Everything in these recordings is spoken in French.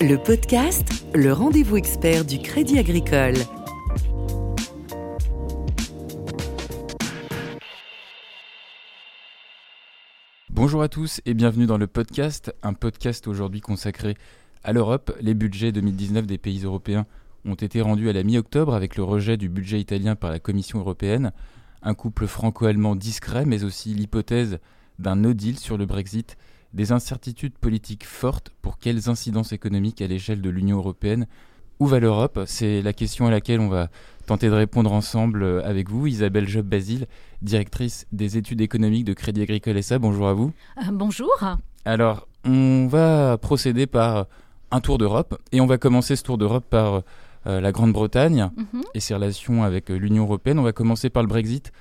Le podcast, le rendez-vous expert du Crédit Agricole. Bonjour à tous et bienvenue dans le podcast, un podcast aujourd'hui consacré à l'Europe. Les budgets 2019 des pays européens ont été rendus à la mi-octobre avec le rejet du budget italien par la Commission européenne, un couple franco-allemand discret mais aussi l'hypothèse d'un no deal sur le Brexit des incertitudes politiques fortes pour quelles incidences économiques à l'échelle de l'Union européenne Où va l'Europe C'est la question à laquelle on va tenter de répondre ensemble euh, avec vous. Isabelle Job-Basile, directrice des études économiques de Crédit Agricole SA. Bonjour à vous. Euh, bonjour. Alors, on va procéder par un tour d'Europe et on va commencer ce tour d'Europe par euh, la Grande-Bretagne mhm. et ses relations avec l'Union européenne. On va commencer par le Brexit.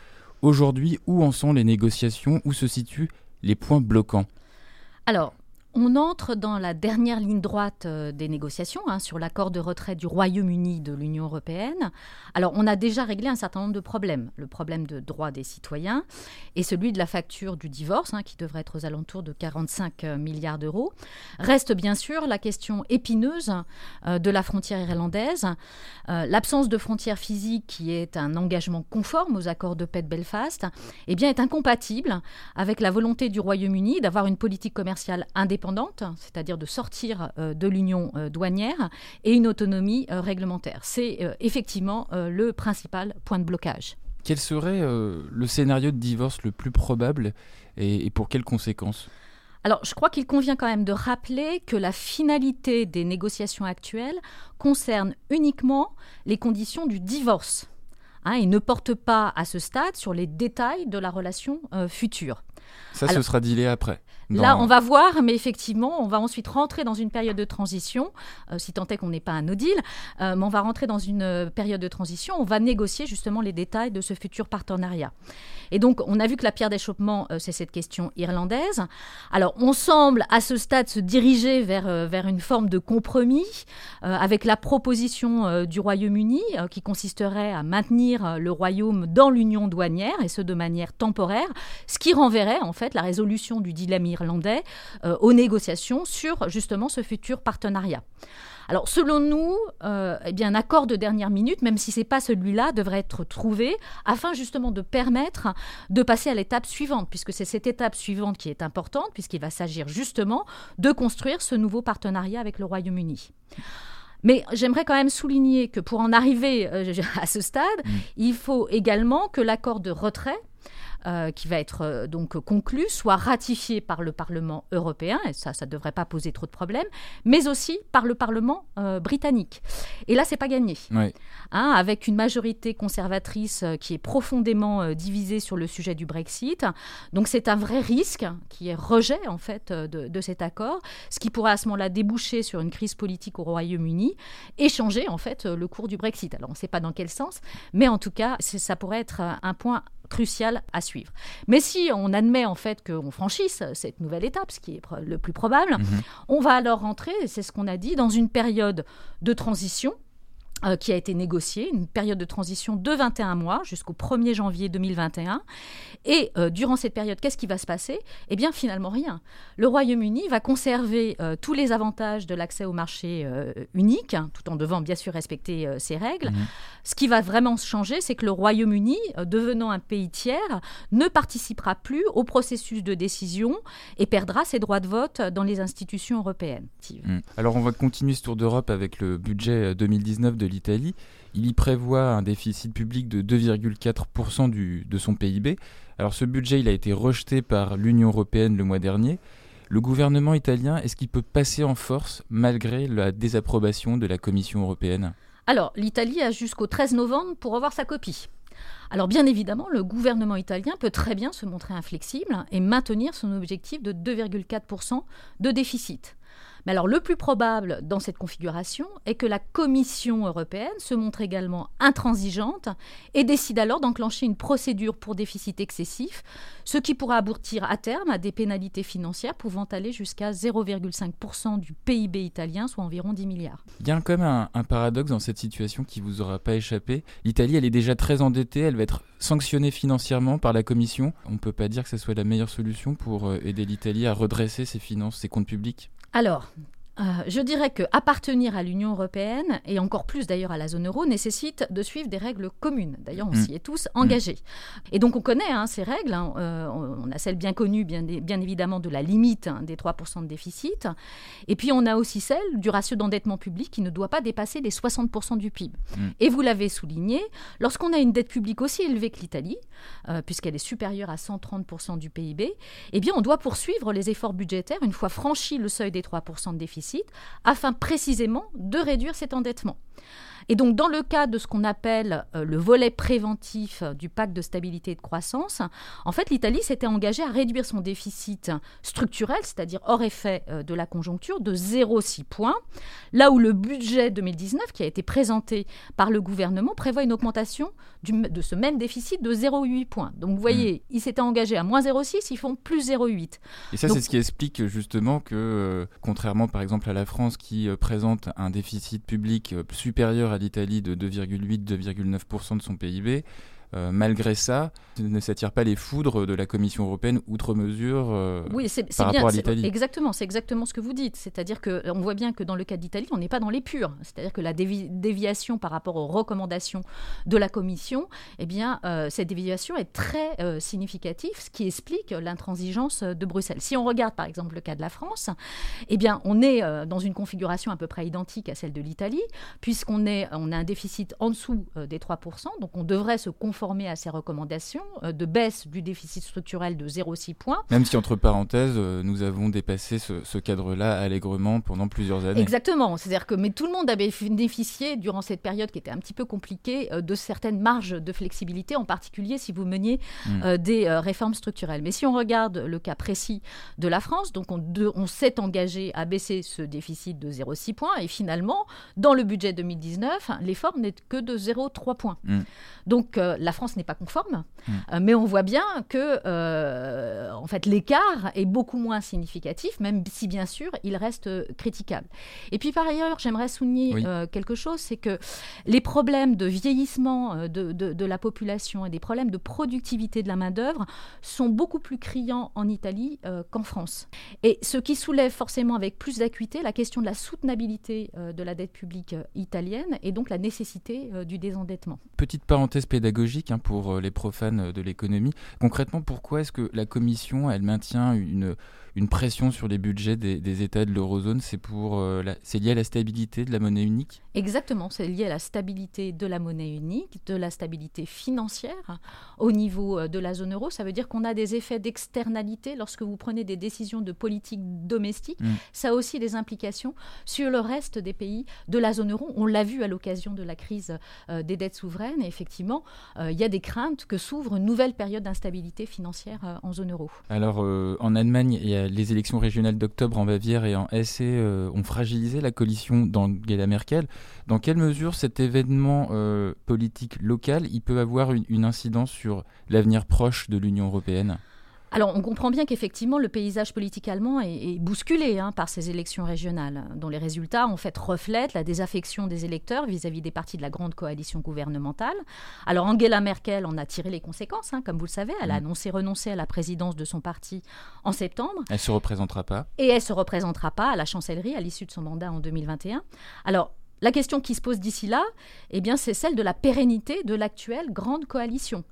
Aujourd'hui, où en sont les négociations? Où se situent les points bloquants? Alors, on entre dans la dernière ligne droite euh, des négociations hein, sur l'accord de retrait du Royaume-Uni de l'Union européenne. Alors, on a déjà réglé un certain nombre de problèmes. Le problème de droit des citoyens et celui de la facture du divorce, hein, qui devrait être aux alentours de 45 euh, milliards d'euros. Reste bien sûr la question épineuse euh, de la frontière irlandaise. L'absence de frontière physique, qui est un engagement conforme aux accords de paix de Belfast, eh bien, est incompatible avec la volonté du Royaume-Uni d'avoir une politique commerciale indépendante c'est-à-dire de sortir euh, de l'union euh, douanière, et une autonomie euh, réglementaire. C'est effectivement le principal point de blocage. Quel serait le scénario de divorce le plus probable et, pour quelles conséquences? Alors, je crois qu'il convient quand même de rappeler que la finalité des négociations actuelles concerne uniquement les conditions du divorce hein, et ne porte pas à ce stade sur les détails de la relation future. Ça, ce sera dilé après. Là, on va voir, mais effectivement, on va ensuite rentrer dans une période de transition, euh, si tant est qu'on n'est pas un no deal, euh, mais on va rentrer dans une euh, période de transition, on va négocier justement les détails de ce futur partenariat. Et donc, on a vu que la pierre d'achoppement, c'est cette question irlandaise. Alors, on semble à ce stade se diriger vers, vers une forme de compromis avec la proposition du Royaume-Uni qui consisterait à maintenir le Royaume dans l'union douanière, et ce de manière temporaire, ce qui renverrait en fait la résolution du dilemme irlandais euh, aux négociations sur justement ce futur partenariat. Alors, selon nous, euh, eh bien, un accord de dernière minute, même si ce n'est pas celui-là, devrait être trouvé afin justement de permettre de passer à l'étape suivante, puisque c'est cette étape suivante qui est importante, puisqu'il va s'agir justement de construire ce nouveau partenariat avec le Royaume-Uni. Mais j'aimerais quand même souligner que pour en arriver euh, à ce stade, mmh. il faut également que l'accord de retrait euh, qui va être euh, donc conclu soit ratifié par le Parlement européen, et ça, ça ne devrait pas poser trop de problèmes, mais aussi par le Parlement euh, britannique. Et là, c'est pas gagné. Hein, avec une majorité conservatrice qui est profondément divisée sur le sujet du Brexit. Donc, c'est un vrai risque qui est rejet, en fait, de, de cet accord, ce qui pourrait à ce moment-là déboucher sur une crise politique au Royaume-Uni et changer, en fait, le cours du Brexit. Alors, on ne sait pas dans quel sens, mais en tout cas, ça pourrait être un point crucial à suivre. Mais si on admet en fait qu'on franchisse cette nouvelle étape, ce qui est le plus probable, mhm. on va alors rentrer, c'est ce qu'on a dit, dans une période de transition euh, qui a été négociée, une période de transition de 21 mois jusqu'au 1er janvier 2021. Et euh, durant cette période, qu'est-ce qui va se passer? Eh bien, finalement, rien. Le Royaume-Uni va conserver euh, tous les avantages de l'accès au marché unique, hein, tout en devant bien sûr respecter ses règles. Mhm. Ce qui va vraiment changer, c'est que le Royaume-Uni, devenant un pays tiers, ne participera plus au processus de décision et perdra ses droits de vote dans les institutions européennes. Mhm. Alors, on va continuer ce tour d'Europe avec le budget 2019 de l'Italie. Il y prévoit un déficit public de 2,4% de son PIB. Alors ce budget, a été rejeté par l'Union européenne le mois dernier. Le gouvernement italien, est-ce qu'il peut passer en force malgré la désapprobation de la Commission européenne? Alors, l'Italie a jusqu'au 13 novembre pour avoir sa copie. Alors bien évidemment, le gouvernement italien peut très bien se montrer inflexible et maintenir son objectif de 2,4% de déficit. Mais alors le plus probable dans cette configuration est que la Commission européenne se montre également intransigeante et décide alors d'enclencher une procédure pour déficit excessif, ce qui pourra aboutir à terme à des pénalités financières pouvant aller jusqu'à 0,5% du PIB italien, soit environ 10 milliards. Il y a quand même un, paradoxe dans cette situation qui vous aura pas échappé. L'Italie, elle est déjà très endettée, elle va être sanctionnée financièrement par la Commission. On ne peut pas dire que ce soit la meilleure solution pour euh, aider l'Italie à redresser ses finances, ses comptes publics alors, euh, je dirais que appartenir à l'Union européenne, et encore plus d'ailleurs à la zone euro, nécessite de suivre des règles communes. D'ailleurs, on Mm. s'y est tous engagés. Et donc, on connaît hein, ces règles. hein. Euh, on a celle bien connue, bien, bien évidemment, de la limite hein, des 3% de déficit. Et puis, on a aussi celle du ratio d'endettement public qui ne doit pas dépasser les 60% du PIB. Mm. Et vous l'avez souligné, lorsqu'on a une dette publique aussi élevée que l'Italie, euh, puisqu'elle est supérieure à 130% du PIB, eh bien, on doit poursuivre les efforts budgétaires une fois franchi le seuil des 3% de déficit, afin précisément de réduire cet endettement. Et donc, dans le cas de ce qu'on appelle euh, le volet préventif du pacte de stabilité et de croissance, en fait, l'Italie s'était engagée à réduire son déficit structurel, c'est-à-dire hors effet euh, de la conjoncture, de 0,6 points, là où le budget 2019, qui a été présenté par le gouvernement, prévoit une augmentation du- de ce même déficit de 0,8 points. Donc, vous voyez, ils s'étaient engagés à moins 0,6, ils font plus 0,8. Et ça, c'est ce qui explique justement que, euh, contrairement par exemple à la France qui euh, présente un déficit public euh, supérieur à l'Italie de 2,8-2,9% de son PIB, euh, malgré ça, ne s'attire pas les foudres de la Commission européenne outre mesure euh, Oui, c'est par bien. rapport à l'Italie. Exactement, c'est exactement ce que vous dites. C'est-à-dire que on voit bien que dans le cas d'Italie, on n'est pas dans les purs. C'est-à-dire que la dévi- déviation par rapport aux recommandations de la Commission, eh bien, euh, cette déviation est très significative, ce qui explique l'intransigeance de Bruxelles. Si on regarde par exemple le cas de la France, eh bien, on est dans une configuration à peu près identique à celle de l'Italie, puisqu'on est, on a un déficit en dessous des 3%, donc on devrait se conformer à ces recommandations euh, de baisse du déficit structurel de 0,6 points. Même si, entre parenthèses, euh, nous avons dépassé ce, ce cadre-là allègrement pendant plusieurs années. Exactement. C'est-à-dire que mais tout le monde a bénéficié durant cette période qui était un petit peu compliquée euh, de certaines marges de flexibilité, en particulier si vous meniez Mm. euh, des euh, réformes structurelles. Mais si on regarde le cas précis de la France, donc on, de- on s'est engagé à baisser ce déficit de 0,6 points et finalement, dans le budget 2019, l'effort n'est que de 0,3 points. Mm. Donc euh, la France n'est pas conforme, Mm. euh, mais on voit bien que euh, en fait l'écart est beaucoup moins significatif, même si bien sûr il reste critiquable. Et puis par ailleurs, j'aimerais souligner Oui. euh, quelque chose, c'est que les problèmes de vieillissement de, de- de la population et des problèmes de productivité de la main-d'œuvre sont beaucoup plus criants en Italie qu'en France. Et ce qui soulève forcément avec plus d'acuité la question de la soutenabilité de la dette publique italienne et donc la nécessité du désendettement. Petite parenthèse pédagogique hein, pour euh, les profanes euh, de l'économie. Concrètement, pourquoi est-ce que la Commission, elle maintient une, une pression sur les budgets des, des États de l'eurozone C'est pour, euh, c'est lié à la stabilité de la monnaie unique Exactement, c'est lié à la stabilité de la monnaie unique, de la stabilité financière au niveau euh, de la zone euro. Ça veut dire qu'on a des effets d'externalité lorsque vous prenez des décisions de politique domestique. Mm. Ça a aussi des implications sur le reste des pays de la zone euro. On l'a vu à l'occasion de la crise euh, des dettes souveraines. Et effectivement, euh, il y a des craintes que s'ouvre une nouvelle période d'instabilité financière en zone euro. Alors, en Allemagne, y a les élections régionales d'octobre en Bavière et en Hesse euh, ont fragilisé la coalition d'Angela Merkel. Dans quelle mesure cet événement euh, politique local, il peut avoir une incidence sur l'avenir proche de l'Union européenne? Alors, on comprend bien qu'effectivement, le paysage politique allemand est, est bousculé hein, par ces élections régionales, dont les résultats, en fait, reflètent la désaffection des électeurs vis-à-vis des partis de la grande coalition gouvernementale. Alors, Angela Merkel en a tiré les conséquences, hein, comme vous le savez. Elle a Mm. annoncé renoncer à la présidence de son parti en septembre. Elle se représentera pas Et elle se représentera pas à la chancellerie à l'issue de son mandat en 2021. Alors, la question qui se pose d'ici là, eh bien, c'est celle de la pérennité de l'actuelle grande coalition.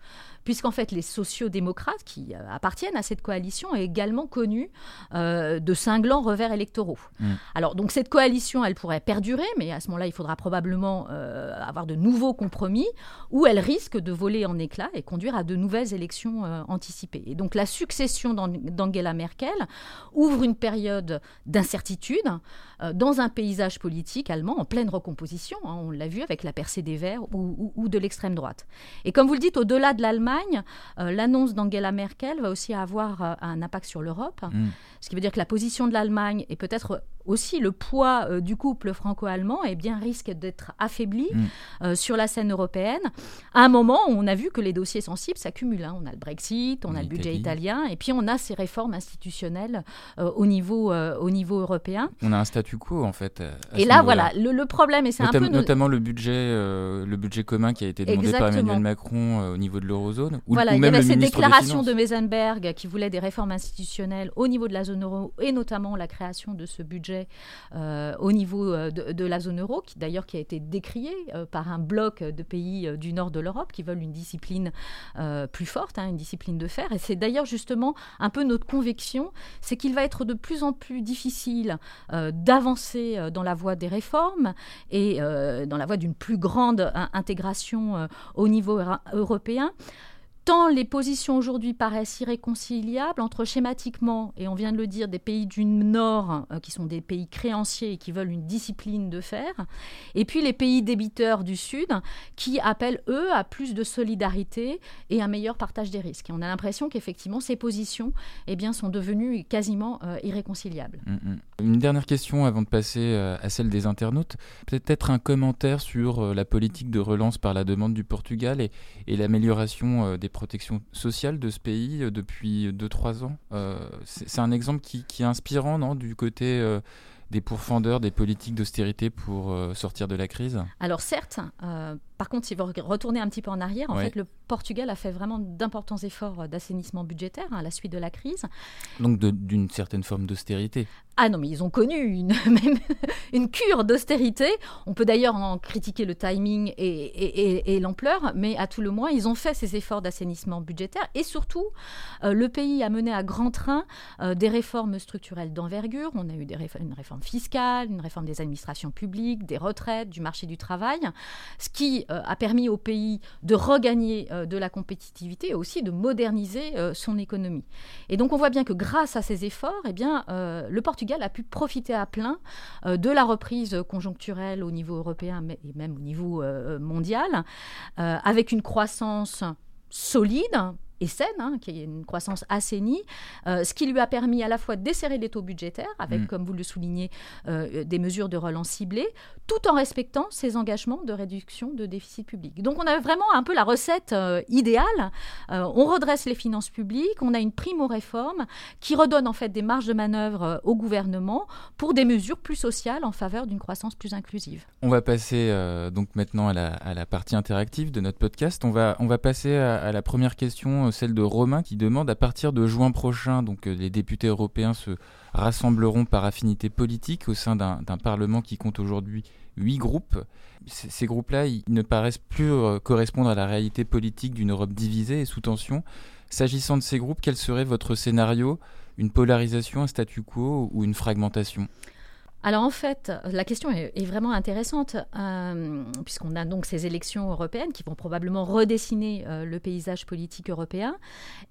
Puisqu'en fait, les sociaux-démocrates qui euh, appartiennent à cette coalition ont également connu euh, de cinglants revers électoraux. Mm. Alors, donc, cette coalition, elle pourrait perdurer, mais à ce moment-là, il faudra probablement euh, avoir de nouveaux compromis, ou elle risque de voler en éclats et conduire à de nouvelles élections euh, anticipées. Et donc, la succession d'An- d'Angela Merkel ouvre une période d'incertitude dans un paysage politique allemand en pleine recomposition. hein, on l'a vu avec la percée des Verts ou, ou- ou de l'extrême droite. Et comme vous le dites, au-delà de l'Allemagne, euh, l'annonce d'Angela Merkel va aussi avoir euh, un impact sur l'Europe. Mm. Ce qui veut dire que la position de l'Allemagne et peut-être aussi le poids euh, du couple franco-allemand eh bien, risque d'être affaibli Mm. sur la scène européenne. À un moment on a vu que les dossiers sensibles s'accumulent. hein. On a le Brexit, on a le budget italien, et puis on a ces réformes institutionnelles au, niveau, au niveau européen. On a un statu quo en fait. et là, voilà, le, le problème, et c'est un peu... no- Notamment le budget, le budget commun qui a été demandé par. Emmanuel Macron au niveau de l'eurozone, ou, Voilà, ou il y avait le cette ministre déclaration des de. Mesenberg qui voulait des réformes institutionnelles au niveau de la zone euro et notamment la création de ce budget budget au niveau de, la zone euro, qui d'ailleurs qui a été décrié par un bloc de pays du nord de l'Europe qui veulent une discipline plus forte, hein, une discipline de fer. Et c'est d'ailleurs justement un peu notre conviction, c'est qu'il va être de plus en plus difficile d'avancer dans la voie des réformes et dans la voie d'une plus grande intégration au niveau européen tant les positions aujourd'hui paraissent irréconciliables entre schématiquement, et on vient de le dire, des pays du Nord, euh, qui sont des pays créanciers et qui veulent une discipline de fer, et puis les pays débiteurs du Sud, qui appellent, eux, à plus de solidarité et un meilleur partage des risques. Et on a l'impression qu'effectivement, ces positions eh bien, sont devenues quasiment euh, irréconciliables. Mm, mm. Une dernière question avant de passer euh, à celle des internautes. Peut-être un commentaire sur la politique de relance par la demande du Portugal et, et l'amélioration des protection sociale de ce pays euh, depuis 2-3 ans. Euh, c'est un exemple qui, est inspirant, non, du côté euh, des pourfendeurs des politiques d'austérité pour sortir de la crise? Alors certes, par contre, si vous retournez un petit peu en arrière, en fait, le Portugal a fait vraiment d'importants efforts d'assainissement budgétaire hein, à la suite de la crise. Donc d'une certaine forme d'austérité ah non, mais ils ont connu une, même une cure d'austérité. On peut d'ailleurs en critiquer le timing et, l'ampleur, mais à tout le moins, ils ont fait ces efforts d'assainissement budgétaire. Et surtout, euh, le pays a mené à grand train euh, des réformes structurelles d'envergure. On a eu des une réforme fiscale, une réforme des administrations publiques, des retraites, du marché du travail, ce qui euh, a permis au pays de regagner de la compétitivité et aussi de moderniser son économie. Et donc, on voit bien que grâce à ces efforts, eh le Portugal a pu profiter à plein euh, de la reprise conjoncturelle au niveau européen et même au niveau euh, mondial, euh, avec une croissance solide, et saine, hein, qui est une croissance assainie, euh, ce qui lui a permis à la fois de desserrer les taux budgétaires, avec, mm. comme vous le soulignez, euh, des mesures de relance ciblées, tout en respectant ses engagements de réduction de déficit public. Donc on a vraiment un peu la recette euh, idéale. on redresse les finances publiques, on a une primo-réforme qui redonne en fait des marges de manœuvre au gouvernement pour des mesures plus sociales en faveur d'une croissance plus inclusive. On va passer donc maintenant à la, partie interactive de notre podcast. On va, on va passer à la première question celle de Romain qui demande à partir de juin prochain, donc euh, les députés européens se rassembleront par affinité politique au sein d'un Parlement qui compte aujourd'hui huit groupes. ces groupes-là, ne paraissent plus euh, correspondre à la réalité politique d'une Europe divisée et sous tension. S'agissant de ces groupes, quel serait votre scénario? Une polarisation, un statu quo ou une fragmentation? Alors en fait, la question est, vraiment intéressante, euh, puisqu'on a donc ces élections européennes qui vont probablement redessiner euh, le paysage politique européen.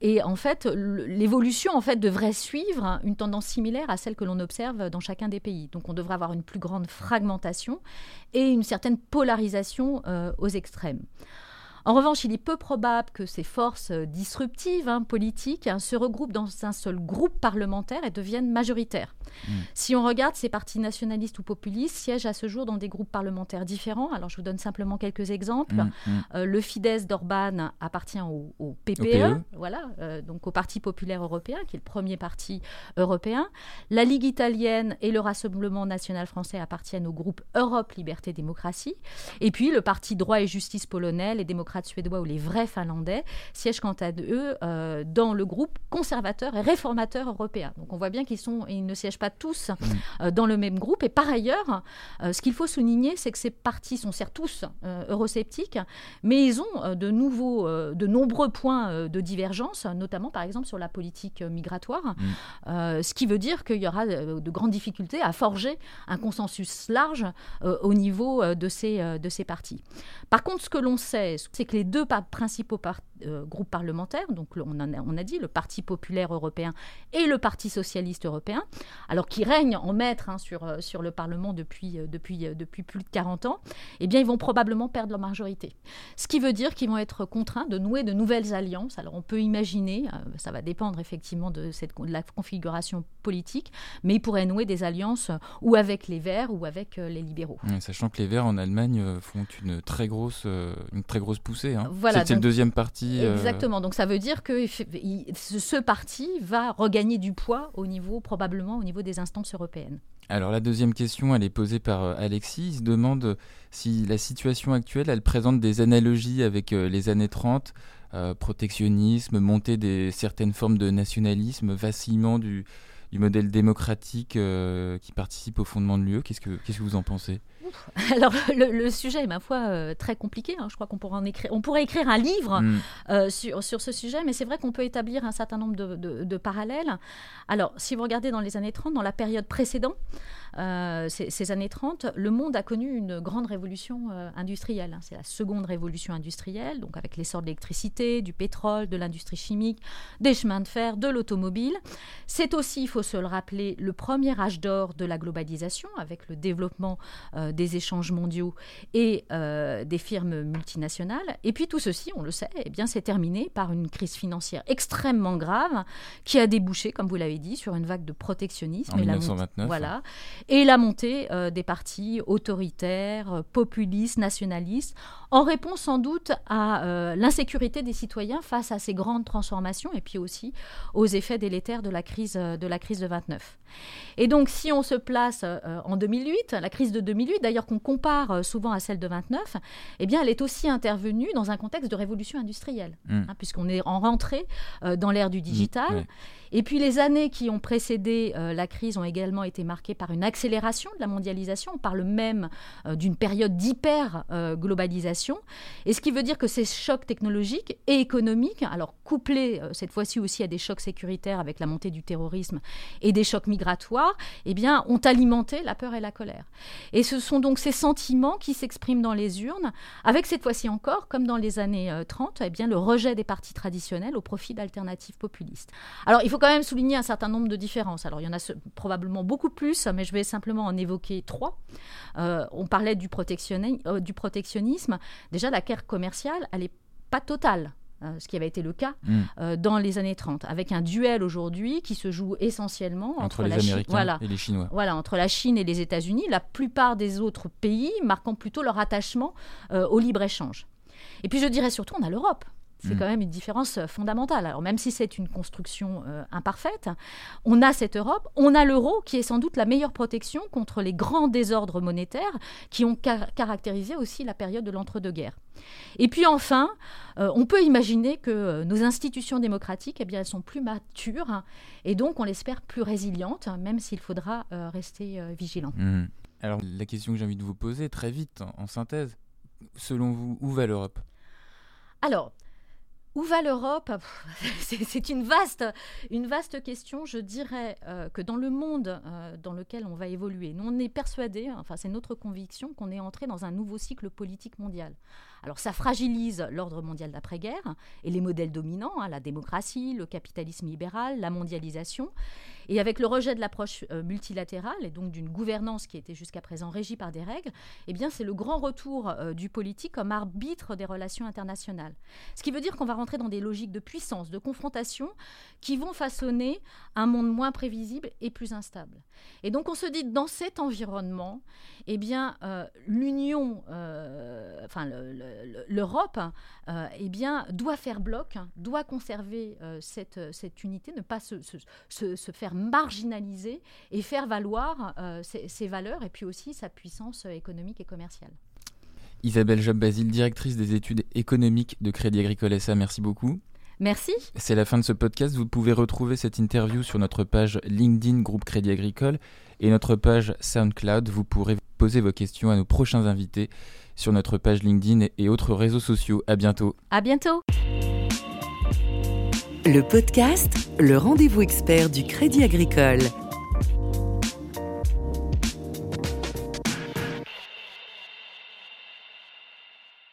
Et en fait, l'évolution devrait suivre une tendance similaire à celle que l'on observe dans chacun des pays. Donc on devrait avoir une plus grande fragmentation et une certaine polarisation euh, aux extrêmes. En revanche, il est peu probable que ces forces euh, disruptives hein, politiques hein, se regroupent dans un seul groupe parlementaire et deviennent majoritaires. Hmm. Si on regarde, ces partis nationalistes ou populistes siègent à ce jour dans des groupes parlementaires différents. Alors, je vous donne simplement quelques exemples. Hmm, hmm. Euh, le Fidesz d'Orban appartient au, PPE, e. voilà, euh, donc au Parti populaire européen, qui est le premier parti européen. La Ligue italienne et le Rassemblement national français appartiennent au groupe Europe, Liberté, Démocratie. Et puis, le Parti droit et justice polonais, les démocrates suédois ou les vrais finlandais siègent quant à eux euh, dans le groupe conservateur et réformateur européen. Donc on voit bien qu'ils sont, ils ne siègent pas tous mm. euh, dans le même groupe. Et par ailleurs, euh, ce qu'il faut souligner, c'est que ces partis sont certes tous eurosceptiques, mais ils ont de nouveaux, de nombreux points de divergence, notamment par exemple sur la politique migratoire, mm. ce qui veut dire qu'il y aura de grandes difficultés à forger un consensus large au niveau de ces, de ces partis. Par contre, ce que l'on sait, c'est que les deux principaux euh, groupes parlementaires, donc on, a, on, a, dit le Parti populaire européen et le Parti socialiste européen, alors qui règnent en maître hein, sur, euh, sur le Parlement depuis, euh, depuis, depuis plus de 40 ans, eh bien ils vont probablement perdre leur majorité. Ce qui veut dire qu'ils vont être contraints de nouer de nouvelles alliances. Alors on peut imaginer, ça va dépendre effectivement de, cette, de la configuration politique, mais ils pourraient nouer des alliances ou avec les Verts ou avec les libéraux. sachant que les Verts en Allemagne font une très grosse, une très grosse poussée. Hein. Voilà, c'est le deuxième parti. Euh, Exactement. Donc ça veut dire que ce parti va regagner du poids au niveau, probablement au niveau des instances européennes. Alors la deuxième question, elle est posée par euh, Alexis. Il se demande si la situation actuelle, elle présente des analogies avec euh, les années 30, protectionnisme, montée des certaines formes de nationalisme, vacillement du, du modèle démocratique euh, qui participe au fondement de l'UE. Qu'est-ce que, qu'est-ce que vous en pensez? Alors le, sujet est ma foi euh, très compliqué. Hein. Je crois qu'on pourrait en écrire, on pourrait écrire un livre mm. euh, sur, sur ce sujet, mais c'est vrai qu'on peut établir un certain nombre de, de, parallèles. Alors si vous regardez dans les années 30, dans la période précédente, ces, ces, années 30, le monde a connu une grande révolution industrielle. C'est la seconde révolution industrielle, donc avec l'essor de l'électricité, du pétrole, de l'industrie chimique, des chemins de fer, de l'automobile. C'est aussi, il faut se le rappeler, le premier âge d'or de la globalisation, avec le développement euh, des échanges mondiaux et euh, des firmes multinationales. Et puis tout ceci, on le sait, eh bien, c'est terminé par une crise financière extrêmement grave qui a débouché, comme vous l'avez dit, sur une vague de protectionnisme. En et 1929. La voilà. Et la montée euh, des partis autoritaires, populistes, nationalistes, en réponse sans doute à l'insécurité des citoyens face à ces grandes transformations et puis aussi aux effets délétères de la crise de, la crise de 29. Et donc, si on se place euh, en 2008, la crise de 2008, d'ailleurs qu'on compare euh, souvent à celle de 29, eh bien, elle est aussi intervenue dans un contexte de révolution industrielle, hmm. hein, puisqu'on est en rentrée euh, dans l'ère du digital. Et puis les années qui ont précédé la crise ont également été marquées par une accélération de la mondialisation. On parle même d'une période d'hyper-globalisation. et ce qui veut dire que ces chocs technologiques et économiques, alors couplés cette fois-ci aussi à des chocs sécuritaires avec la montée du terrorisme et des chocs migratoires, eh bien, ont alimenté la peur et la colère. Et ce sont donc ces sentiments qui s'expriment dans les urnes, avec cette fois-ci encore, comme dans les années 30, euh, eh bien, le rejet des partis traditionnels au profit d'alternatives populistes. Alors, il faut quand même souligner un certain nombre de différences. Alors, il y en a probablement beaucoup plus, mais je vais simplement en évoquer trois. Euh, on parlait du, euh, du protectionnisme. Déjà, la guerre commerciale, elle n'est pas totale. Euh, ce qui avait été le cas mm. euh, dans les années 30, avec un duel aujourd'hui qui se joue essentiellement entre, les Américains et les Chinois. Voilà, entre la Chine et les États-Unis, la plupart des autres pays marquant plutôt leur attachement euh, au libre-échange. Et puis je dirais surtout, on a l'Europe. C'est mm. quand même une différence fondamentale. Alors même si c'est une construction imparfaite, on a cette Europe, on a l'euro qui est sans doute la meilleure protection contre les grands désordres monétaires qui ont caractérisé aussi la période de l'entre-deux-guerres. Et puis enfin, euh, on peut imaginer que euh, nos institutions démocratiques, eh bien, elles sont plus matures et donc on l'espère plus résilientes, même s'il faudra euh, rester vigilant. Mmh. Alors la question que j'ai envie de vous poser très vite, en, synthèse, selon vous, où va l'Europe? Alors, où va l'Europe? C'est une vaste, question. Je dirais que dans le monde dans lequel on va évoluer, nous on est persuadés, enfin c'est notre conviction, qu'on est entré dans un nouveau cycle politique mondial. Alors ça fragilise l'ordre mondial d'après-guerre et les modèles dominants, hein, la démocratie, le capitalisme libéral, la mondialisation. Et avec le rejet de l'approche euh, multilatérale et donc d'une gouvernance qui était jusqu'à présent régie par des règles, eh bien c'est le grand retour euh, du politique comme arbitre des relations internationales. Ce qui veut dire qu'on va rentrer dans des logiques de puissance, de confrontation qui vont façonner un monde moins prévisible et plus instable. Et donc on se dit dans cet environnement, eh bien euh, l'Union, enfin le l'Europe euh, eh bien, doit faire bloc, doit conserver euh, cette, cette, unité, ne pas se, se, faire marginaliser et faire valoir euh, ses, valeurs et puis aussi sa puissance économique et commerciale. Isabelle Job-Basile, directrice des études économiques de Crédit Agricole SA, merci beaucoup. Merci. C'est la fin de ce podcast. Vous pouvez retrouver cette interview sur notre page LinkedIn Groupe Crédit Agricole et notre page SoundCloud. Vous pourrez poser vos questions à nos prochains invités sur notre page LinkedIn et autres réseaux sociaux. À bientôt. À bientôt. Le podcast, le rendez-vous expert du Crédit Agricole.